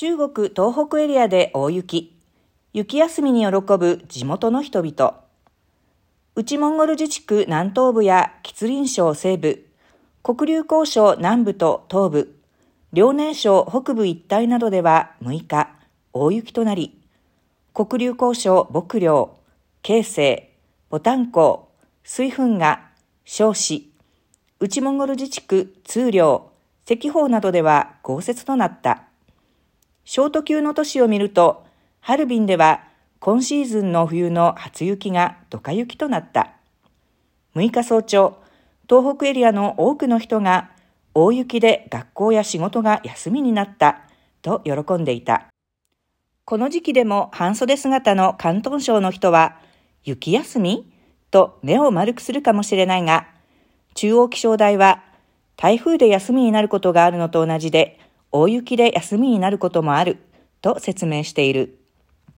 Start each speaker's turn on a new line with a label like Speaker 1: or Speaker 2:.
Speaker 1: 中国東北エリアで大雪。雪休みに喜ぶ地元の人々。内モンゴル自治区南東部や吉林省西部、黒竜江省南部と東部、遼寧省北部一帯などでは6日、大雪となり、黒竜江省牧領、京成、ボタン港、水墳が、少子、内モンゴル自治区通領、赤方などでは豪雪となった。ショート級の都市を見ると、ハルビンでは今シーズンの冬の初雪がドカ雪となった。6日早朝、東北エリアの多くの人が大雪で学校や仕事が休みになったと喜んでいた。この時期でも半袖姿の関東省の人は雪休み？と目を丸くするかもしれないが、中央気象台は台風で休みになることがあるのと同じで大雪で休みになることもあると説明している。